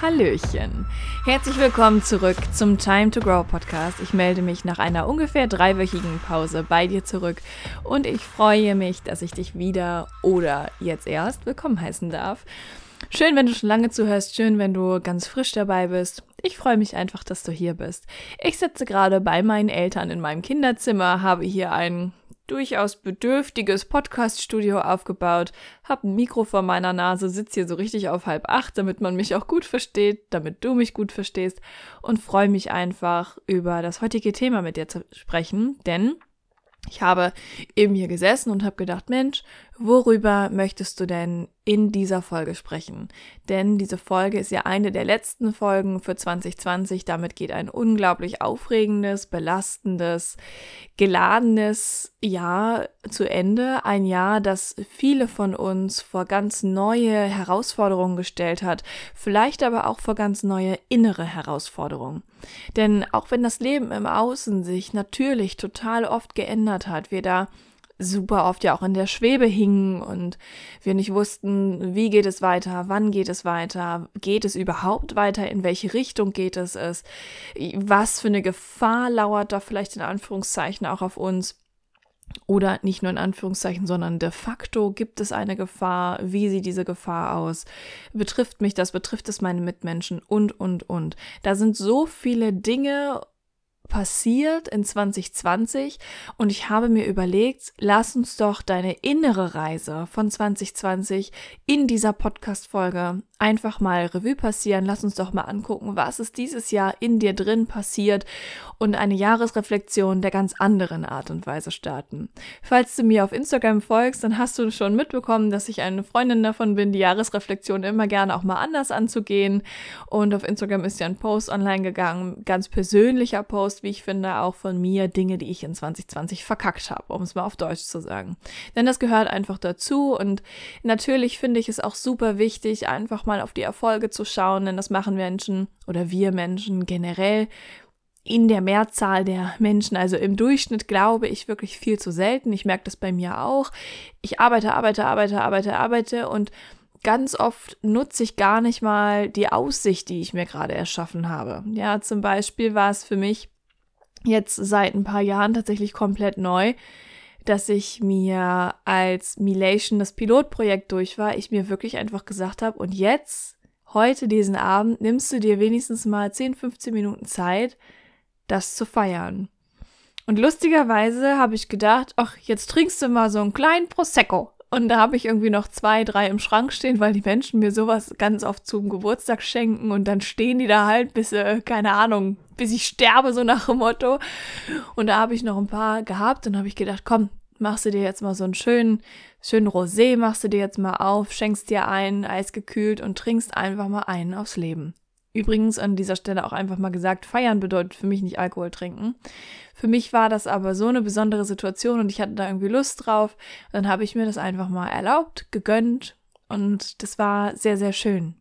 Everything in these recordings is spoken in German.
hallöchen. Herzlich willkommen zurück zum Time to Grow Podcast. Ich melde mich nach einer ungefähr dreiwöchigen Pause bei dir zurück und ich freue mich, dass ich dich wieder oder jetzt erst willkommen heißen darf. Schön, wenn du schon lange zuhörst, schön, wenn du ganz frisch dabei bist. Ich freue mich einfach, dass du hier bist. Ich sitze gerade bei meinen Eltern in meinem Kinderzimmer, habe hier einen durchaus bedürftiges Podcast-Studio aufgebaut, hab ein Mikro vor meiner Nase, sitze hier so richtig auf halb acht, damit man mich auch gut versteht, damit du mich gut verstehst. Und freue mich einfach über das heutige Thema mit dir zu sprechen, denn ich habe eben hier gesessen und habe gedacht, Mensch, worüber möchtest du denn in dieser Folge sprechen. Denn diese Folge ist ja eine der letzten Folgen für 2020. Damit geht ein unglaublich aufregendes, belastendes, geladenes Jahr zu Ende. Ein Jahr, das viele von uns vor ganz neue Herausforderungen gestellt hat. Vielleicht aber auch vor ganz neue innere Herausforderungen. Denn auch wenn das Leben im Außen sich natürlich total oft geändert hat, wir da super oft ja auch in der Schwebe hingen und wir nicht wussten, wie geht es weiter, wann geht es weiter, geht es überhaupt weiter, in welche Richtung geht es, es was für eine Gefahr lauert da vielleicht in Anführungszeichen auch auf uns. Oder nicht nur in Anführungszeichen, sondern de facto gibt es eine Gefahr. Wie sieht diese Gefahr aus? Betrifft mich das? Betrifft es meine Mitmenschen? Und, und, und. Da sind so viele Dinge passiert in 2020 und ich habe mir überlegt, lass uns doch deine innere Reise von 2020 in dieser Podcast-Folge einfach mal Revue passieren. Lass uns doch mal angucken, was ist dieses Jahr in dir drin passiert und eine Jahresreflexion der ganz anderen Art und Weise starten. Falls du mir auf Instagram folgst, dann hast du schon mitbekommen, dass ich eine Freundin davon bin, die Jahresreflexion immer gerne auch mal anders anzugehen. Und auf Instagram ist ja ein Post online gegangen, ganz persönlicher Post, wie ich finde, auch von mir, Dinge, die ich in 2020 verkackt habe, um es mal auf Deutsch zu sagen. Denn das gehört einfach dazu und natürlich finde ich es auch super wichtig, einfach mal mal auf die Erfolge zu schauen, denn das machen Menschen oder wir Menschen generell in der Mehrzahl der Menschen, also im Durchschnitt, glaube ich wirklich viel zu selten. Ich merke das bei mir auch. Ich arbeite, arbeite, arbeite, arbeite, arbeite und ganz oft nutze ich gar nicht mal die Aussicht, die ich mir gerade erschaffen habe. Ja, zum Beispiel war es für mich jetzt seit ein paar Jahren tatsächlich komplett neu, dass ich mir als Milation das Pilotprojekt durch war, ich mir wirklich einfach gesagt habe, und jetzt, heute, diesen Abend, nimmst du dir wenigstens mal 10, 15 Minuten Zeit, das zu feiern. Und lustigerweise habe ich gedacht, ach, jetzt trinkst du mal so einen kleinen Prosecco. Und da habe ich irgendwie noch zwei, drei im Schrank stehen, weil die Menschen mir sowas ganz oft zum Geburtstag schenken und dann stehen die da halt bis, äh, keine Ahnung, bis ich sterbe, so nach dem Motto. Und da habe ich noch ein paar gehabt und habe ich gedacht, komm, machst du dir jetzt mal so einen schönen, schönen Rosé, machst du dir jetzt mal auf, schenkst dir ein, eisgekühlt und trinkst einfach mal einen aufs Leben. Übrigens an dieser Stelle auch einfach mal gesagt, feiern bedeutet für mich nicht Alkohol trinken. Für mich war das aber so eine besondere Situation und ich hatte da irgendwie Lust drauf. Dann habe ich mir das einfach mal erlaubt, gegönnt und das war sehr, sehr schön.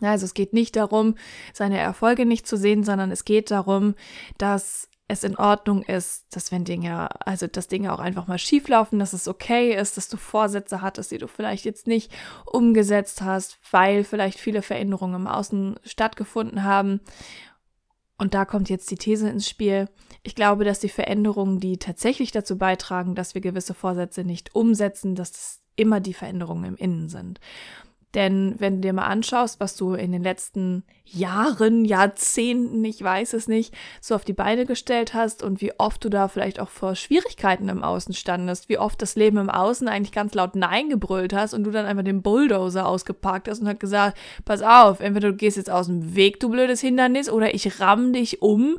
Also es geht nicht darum, seine Erfolge nicht zu sehen, sondern es geht darum, dass es in Ordnung ist, dass wenn Dinge, also dass Dinge auch einfach mal schief laufen, dass es okay ist, dass du Vorsätze hattest, die du vielleicht jetzt nicht umgesetzt hast, weil vielleicht viele Veränderungen im Außen stattgefunden haben. Und da kommt jetzt die These ins Spiel. Ich glaube, dass die Veränderungen, die tatsächlich dazu beitragen, dass wir gewisse Vorsätze nicht umsetzen, dass das immer die Veränderungen im Innen sind. Denn wenn du dir mal anschaust, was du in den letzten Jahren, Jahrzehnten, ich weiß es nicht, so auf die Beine gestellt hast und wie oft du da vielleicht auch vor Schwierigkeiten im Außen standest, wie oft das Leben im Außen eigentlich ganz laut Nein gebrüllt hast und du dann einfach den Bulldozer ausgepackt hast und hat gesagt, pass auf, entweder du gehst jetzt aus dem Weg, du blödes Hindernis, oder ich ramm dich um,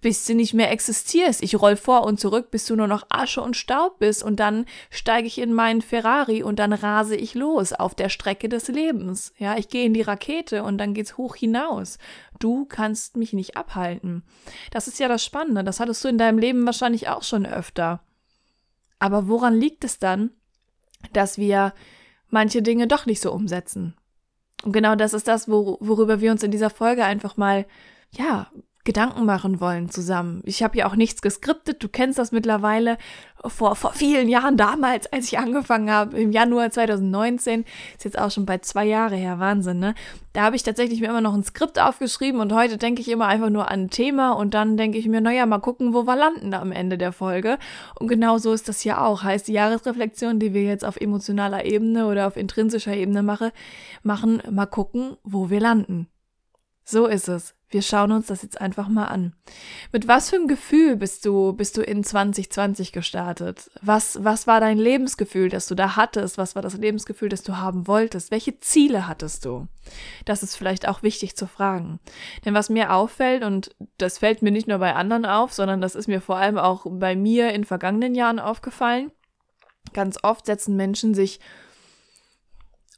bis du nicht mehr existierst. Ich roll vor und zurück, bis du nur noch Asche und Staub bist und dann steige ich in meinen Ferrari und dann rase ich los auf der Strecke des Lebens. Ja, ich gehe in die Rakete und dann geht's hoch hinaus. Du kannst mich nicht abhalten. Das ist ja das Spannende. Das hattest du in deinem Leben wahrscheinlich auch schon öfter. Aber woran liegt es dann, dass wir manche Dinge doch nicht so umsetzen? Und genau das ist das, worüber wir uns in dieser Folge einfach mal ja, Gedanken machen wollen zusammen. Ich habe ja auch nichts geskriptet, du kennst das mittlerweile. Vor, vor vielen Jahren damals, als ich angefangen habe, im Januar 2019, ist jetzt auch schon bei zwei Jahre her, Wahnsinn, ne? Da habe ich tatsächlich mir immer noch ein Skript aufgeschrieben und heute denke ich immer einfach nur an ein Thema und dann denke ich mir, naja, mal gucken, wo wir landen am Ende der Folge. Und genau so ist das hier auch. Heißt, die Jahresreflexion, die wir jetzt auf emotionaler Ebene oder auf intrinsischer Ebene mache, machen, mal gucken, wo wir landen. So ist es. Wir schauen uns das jetzt einfach mal an. Mit was für einem Gefühl bist du, bist du in 2020 gestartet? Was, was war dein Lebensgefühl, das du da hattest? Was war das Lebensgefühl, das du haben wolltest? Welche Ziele hattest du? Das ist vielleicht auch wichtig zu fragen. Denn was mir auffällt, und das fällt mir nicht nur bei anderen auf, sondern das ist mir vor allem auch bei mir in vergangenen Jahren aufgefallen, ganz oft setzen Menschen sich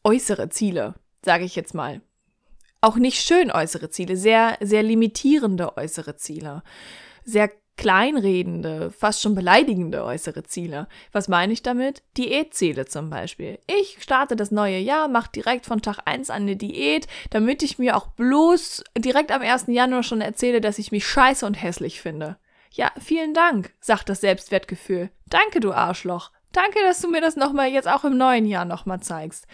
äußere Ziele, sage ich jetzt mal auch nicht schön äußere Ziele, sehr, sehr limitierende äußere Ziele, sehr kleinredende, fast schon beleidigende äußere Ziele. Was meine ich damit? Diätziele zum Beispiel. Ich starte das neue Jahr, mache direkt von Tag 1 an eine Diät, damit ich mir auch bloß direkt am 1. Januar schon erzähle, dass ich mich scheiße und hässlich finde. Ja, vielen Dank, sagt das Selbstwertgefühl. Danke, du Arschloch. Danke, dass du mir das nochmal jetzt auch im neuen Jahr nochmal zeigst.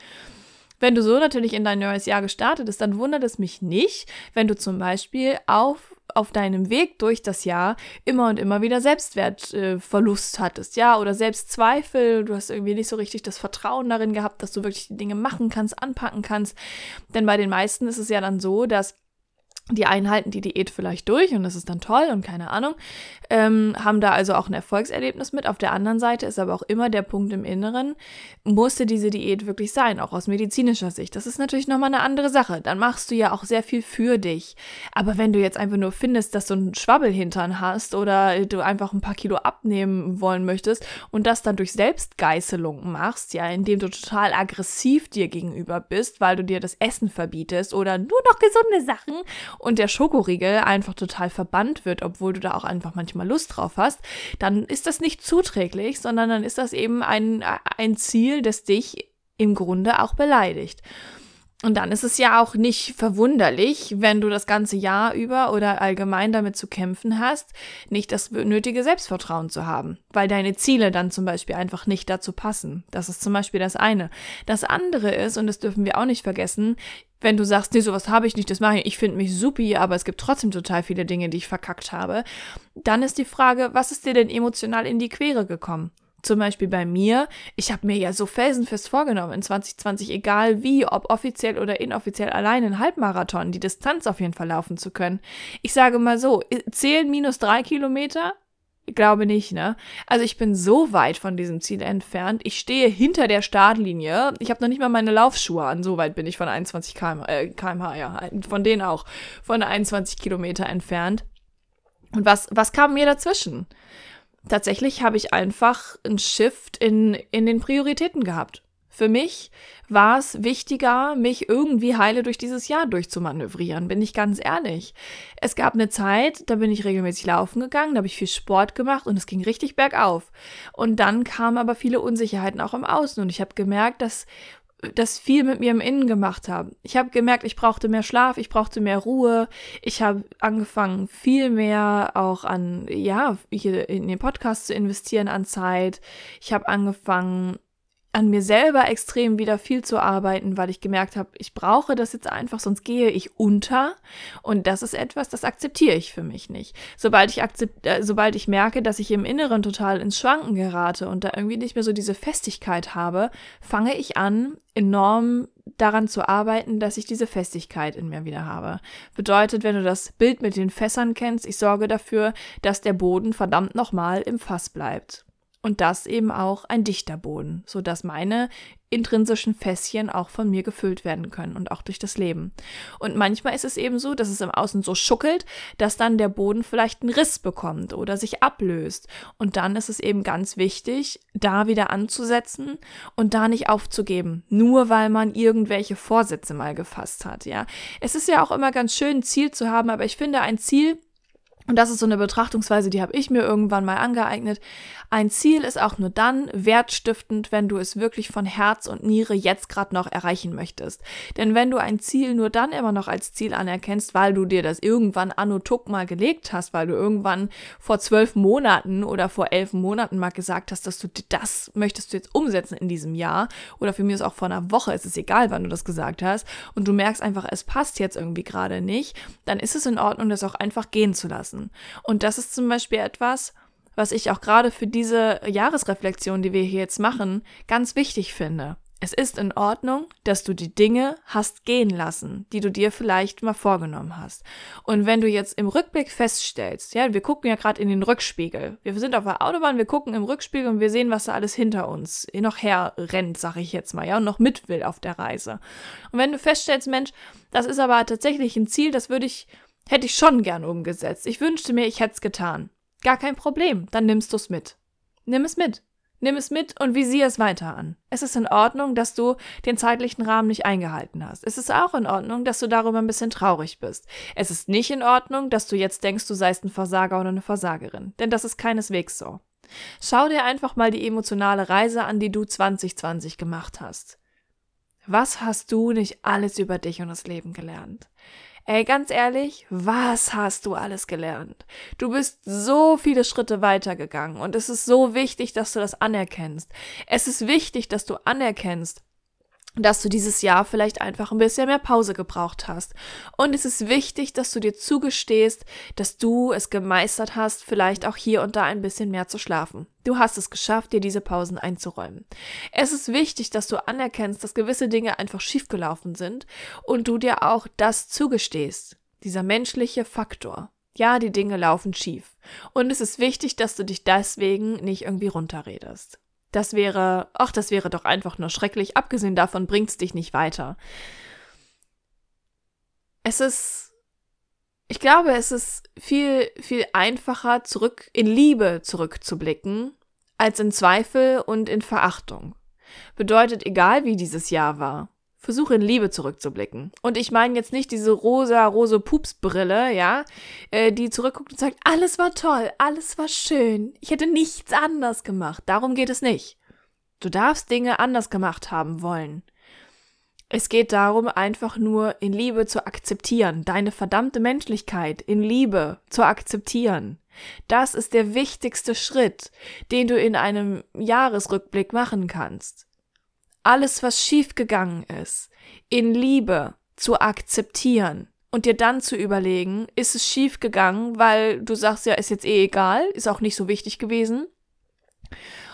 Wenn du so natürlich in dein neues Jahr gestartet bist, dann wundert es mich nicht, wenn du zum Beispiel auf auf deinem Weg durch das Jahr immer und immer wieder Selbstwertverlust äh, hattest, ja, oder Selbstzweifel, du hast irgendwie nicht so richtig das Vertrauen darin gehabt, dass du wirklich die Dinge machen kannst, anpacken kannst. Denn bei den meisten ist es ja dann so, dass die einen halten die Diät vielleicht durch und das ist dann toll und keine Ahnung, ähm, haben da also auch ein Erfolgserlebnis mit. Auf der anderen Seite ist aber auch immer der Punkt im Inneren, musste diese Diät wirklich sein, auch aus medizinischer Sicht. Das ist natürlich nochmal eine andere Sache. Dann machst du ja auch sehr viel für dich. Aber wenn du jetzt einfach nur findest, dass du einen Schwabbelhintern hast oder du einfach ein paar Kilo abnehmen wollen möchtest und das dann durch Selbstgeißelung machst, ja, indem du total aggressiv dir gegenüber bist, weil du dir das Essen verbietest oder nur noch gesunde Sachen und der Schokoriegel einfach total verbannt wird, obwohl du da auch einfach manchmal Lust drauf hast, dann ist das nicht zuträglich, sondern dann ist das eben ein, ein Ziel, das dich im Grunde auch beleidigt. Und dann ist es ja auch nicht verwunderlich, wenn du das ganze Jahr über oder allgemein damit zu kämpfen hast, nicht das nötige Selbstvertrauen zu haben, weil deine Ziele dann zum Beispiel einfach nicht dazu passen. Das ist zum Beispiel das eine. Das andere ist, und das dürfen wir auch nicht vergessen, wenn du sagst, nee, sowas habe ich nicht, das mache ich, ich finde mich supi, aber es gibt trotzdem total viele Dinge, die ich verkackt habe, dann ist die Frage, was ist dir denn emotional in die Quere gekommen? Zum Beispiel bei mir, ich habe mir ja so felsenfest vorgenommen, in 2020, egal wie, ob offiziell oder inoffiziell allein in Halbmarathon, die Distanz auf jeden Fall laufen zu können. Ich sage mal so, zählen minus drei Kilometer? Ich glaube nicht, ne? Also ich bin so weit von diesem Ziel entfernt. Ich stehe hinter der Startlinie. Ich habe noch nicht mal meine Laufschuhe an. So weit bin ich von 21 km, äh, kmh, ja, von denen auch, von 21 Kilometer entfernt. Und was, was kam mir dazwischen? Tatsächlich habe ich einfach einen Shift in, in den Prioritäten gehabt. Für mich war es wichtiger, mich irgendwie heile durch dieses Jahr durchzumanövrieren, bin ich ganz ehrlich. Es gab eine Zeit, da bin ich regelmäßig laufen gegangen, da habe ich viel Sport gemacht und es ging richtig bergauf. Und dann kamen aber viele Unsicherheiten auch im Außen und ich habe gemerkt, dass das viel mit mir im Innen gemacht haben. Ich habe gemerkt, ich brauchte mehr Schlaf, ich brauchte mehr Ruhe. Ich habe angefangen, viel mehr auch an, ja, hier in den Podcast zu investieren an Zeit. Ich habe angefangen, an mir selber extrem wieder viel zu arbeiten, weil ich gemerkt habe, ich brauche das jetzt einfach, sonst gehe ich unter. Und das ist etwas, das akzeptiere ich für mich nicht. Sobald ich akzept, äh, sobald ich merke, dass ich im Inneren total ins Schwanken gerate und da irgendwie nicht mehr so diese Festigkeit habe, fange ich an, enorm daran zu arbeiten, dass ich diese Festigkeit in mir wieder habe. Bedeutet, wenn du das Bild mit den Fässern kennst, ich sorge dafür, dass der Boden verdammt nochmal im Fass bleibt. Und das eben auch ein dichter Boden, sodass meine intrinsischen Fässchen auch von mir gefüllt werden können und auch durch das Leben. Und manchmal ist es eben so, dass es im Außen so schuckelt, dass dann der Boden vielleicht einen Riss bekommt oder sich ablöst. Und dann ist es eben ganz wichtig, da wieder anzusetzen und da nicht aufzugeben, nur weil man irgendwelche Vorsätze mal gefasst hat, ja. Es ist ja auch immer ganz schön, ein Ziel zu haben, aber ich finde, ein Ziel und das ist so eine Betrachtungsweise, die habe ich mir irgendwann mal angeeignet. Ein Ziel ist auch nur dann wertstiftend, wenn du es wirklich von Herz und Niere jetzt gerade noch erreichen möchtest. Denn wenn du ein Ziel nur dann immer noch als Ziel anerkennst, weil du dir das irgendwann anno tuck mal gelegt hast, weil du irgendwann vor zwölf Monaten oder vor elf Monaten mal gesagt hast, dass du das möchtest du jetzt umsetzen in diesem Jahr oder für mich ist auch vor einer Woche, ist es egal, wann du das gesagt hast und du merkst einfach, es passt jetzt irgendwie gerade nicht, dann ist es in Ordnung, das auch einfach gehen zu lassen lassen. Und das ist zum Beispiel etwas, was ich auch gerade für diese Jahresreflexion, die wir hier jetzt machen, ganz wichtig finde. Es ist in Ordnung, dass du die Dinge hast gehen lassen, die du dir vielleicht mal vorgenommen hast. Und wenn du jetzt im Rückblick feststellst, ja, wir gucken ja gerade in den Rückspiegel. Wir sind auf der Autobahn, wir gucken im Rückspiegel und wir sehen, was da alles hinter uns noch herrennt, sag ich jetzt mal, ja, und noch mit will auf der Reise. Und wenn du feststellst, Mensch, das ist aber tatsächlich ein Ziel, das würde ich Hätte ich schon gern umgesetzt. Ich wünschte mir, ich hätte es getan. Gar kein Problem, dann nimmst du es mit. Nimm es mit. Nimm es mit und visier es weiter an. Es ist in Ordnung, dass du den zeitlichen Rahmen nicht eingehalten hast. Es ist auch in Ordnung, dass du darüber ein bisschen traurig bist. Es ist nicht in Ordnung, dass du jetzt denkst, du seist ein Versager oder eine Versagerin. Denn das ist keineswegs so. Schau dir einfach mal die emotionale Reise an, die du 2020 gemacht hast. Was hast du nicht alles über dich und das Leben gelernt? Ey, ganz ehrlich, was hast du alles gelernt? Du bist so viele Schritte weitergegangen und es ist so wichtig, dass du das anerkennst. Es ist wichtig, dass du anerkennst, dass du dieses Jahr vielleicht einfach ein bisschen mehr Pause gebraucht hast. Und es ist wichtig, dass du dir zugestehst, dass du es gemeistert hast, vielleicht auch hier und da ein bisschen mehr zu schlafen. Du hast es geschafft, dir diese Pausen einzuräumen. Es ist wichtig, dass du anerkennst, dass gewisse Dinge einfach schiefgelaufen sind und du dir auch das zugestehst. Dieser menschliche Faktor. Ja, die Dinge laufen schief. Und es ist wichtig, dass du dich deswegen nicht irgendwie runterredest. Das wäre, ach, das wäre doch einfach nur schrecklich. Abgesehen davon bringt's dich nicht weiter. Es ist, ich glaube, es ist viel, viel einfacher, zurück in Liebe zurückzublicken, als in Zweifel und in Verachtung. Bedeutet, egal wie dieses Jahr war, versuche in Liebe zurückzublicken. Und ich meine jetzt nicht diese rosa, rose Pupsbrille, ja, äh, die zurückguckt und sagt, alles war toll, alles war schön, ich hätte nichts anders gemacht. Darum geht es nicht. Du darfst Dinge anders gemacht haben wollen. Es geht darum, einfach nur in Liebe zu akzeptieren, deine verdammte Menschlichkeit in Liebe zu akzeptieren. Das ist der wichtigste Schritt, den du in einem Jahresrückblick machen kannst alles, was schiefgegangen ist, in Liebe zu akzeptieren und dir dann zu überlegen, ist es schiefgegangen, weil du sagst ja, ist jetzt eh egal, ist auch nicht so wichtig gewesen.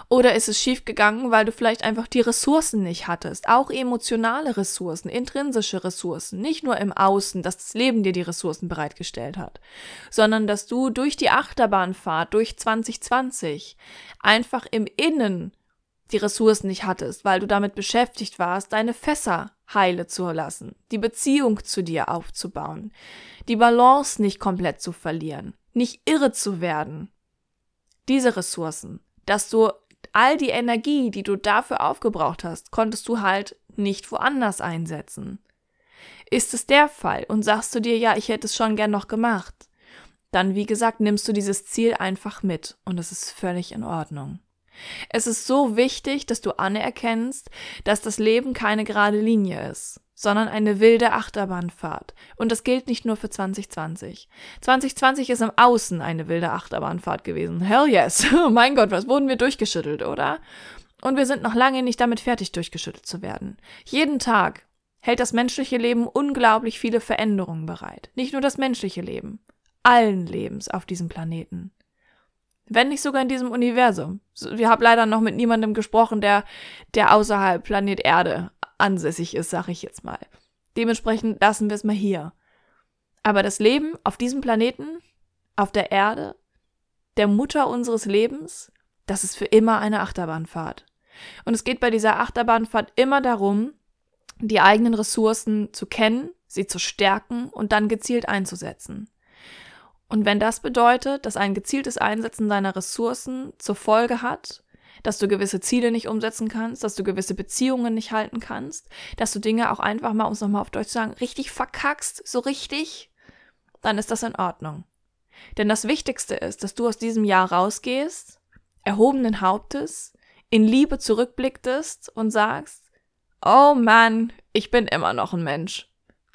Oder ist es schiefgegangen, weil du vielleicht einfach die Ressourcen nicht hattest? Auch emotionale Ressourcen, intrinsische Ressourcen. Nicht nur im Außen, dass das Leben dir die Ressourcen bereitgestellt hat, sondern dass du durch die Achterbahnfahrt, durch 2020, einfach im Innen die Ressourcen nicht hattest, weil du damit beschäftigt warst, deine Fässer heile zu lassen, die Beziehung zu dir aufzubauen, die Balance nicht komplett zu verlieren, nicht irre zu werden. Diese Ressourcen, dass du all die Energie, die du dafür aufgebraucht hast, konntest du halt nicht woanders einsetzen. Ist es der Fall und sagst du dir, ja, ich hätte es schon gern noch gemacht, dann, wie gesagt, nimmst du dieses Ziel einfach mit und es ist völlig in Ordnung. Es ist so wichtig, dass du anerkennst, dass das Leben keine gerade Linie ist, sondern eine wilde Achterbahnfahrt. Und das gilt nicht nur für 2020. 2020 ist im Außen eine wilde Achterbahnfahrt gewesen. Hell yes. Oh mein Gott, was wurden wir durchgeschüttelt, oder? Und wir sind noch lange nicht damit fertig, durchgeschüttelt zu werden. Jeden Tag hält das menschliche Leben unglaublich viele Veränderungen bereit. Nicht nur das menschliche Leben, allen Lebens auf diesem Planeten. Wenn nicht sogar in diesem Universum. Wir haben leider noch mit niemandem gesprochen, der, der außerhalb Planet Erde ansässig ist, sag ich jetzt mal. Dementsprechend lassen wir es mal hier. Aber das Leben auf diesem Planeten, auf der Erde, der Mutter unseres Lebens, das ist für immer eine Achterbahnfahrt. Und es geht bei dieser Achterbahnfahrt immer darum, die eigenen Ressourcen zu kennen, sie zu stärken und dann gezielt einzusetzen. Und wenn das bedeutet, dass ein gezieltes Einsetzen deiner Ressourcen zur Folge hat, dass du gewisse Ziele nicht umsetzen kannst, dass du gewisse Beziehungen nicht halten kannst, dass du Dinge auch einfach mal, um es nochmal auf Deutsch zu sagen, richtig verkackst, so richtig, dann ist das in Ordnung. Denn das Wichtigste ist, dass du aus diesem Jahr rausgehst, erhobenen Hauptes, in Liebe zurückblicktest und sagst, oh Mann, ich bin immer noch ein Mensch.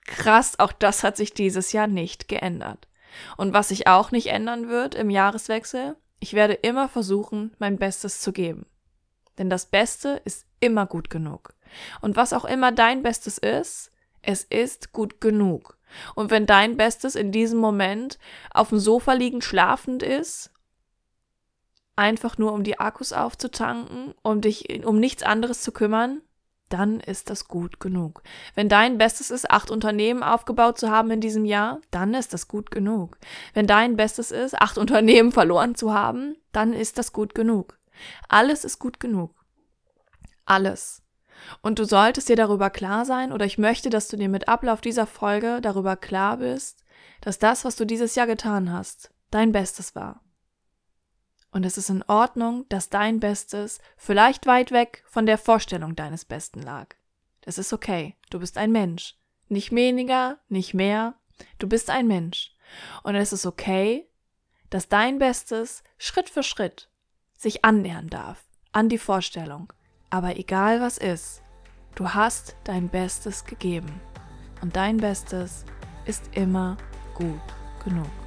Krass, auch das hat sich dieses Jahr nicht geändert. Und was sich auch nicht ändern wird im Jahreswechsel, ich werde immer versuchen, mein Bestes zu geben. Denn das Beste ist immer gut genug. Und was auch immer dein Bestes ist, es ist gut genug. Und wenn dein Bestes in diesem Moment auf dem Sofa liegend schlafend ist, einfach nur um die Akkus aufzutanken, um dich um nichts anderes zu kümmern, dann ist das gut genug. Wenn dein Bestes ist, acht Unternehmen aufgebaut zu haben in diesem Jahr, dann ist das gut genug. Wenn dein Bestes ist, acht Unternehmen verloren zu haben, dann ist das gut genug. Alles ist gut genug. Alles. Und du solltest dir darüber klar sein, oder ich möchte, dass du dir mit Ablauf dieser Folge darüber klar bist, dass das, was du dieses Jahr getan hast, dein Bestes war. Und es ist in Ordnung, dass dein Bestes vielleicht weit weg von der Vorstellung deines Besten lag. Das ist okay. Du bist ein Mensch. Nicht weniger, nicht mehr. Du bist ein Mensch. Und es ist okay, dass dein Bestes Schritt für Schritt sich annähern darf an die Vorstellung. Aber egal was ist, du hast dein Bestes gegeben. Und dein Bestes ist immer gut genug.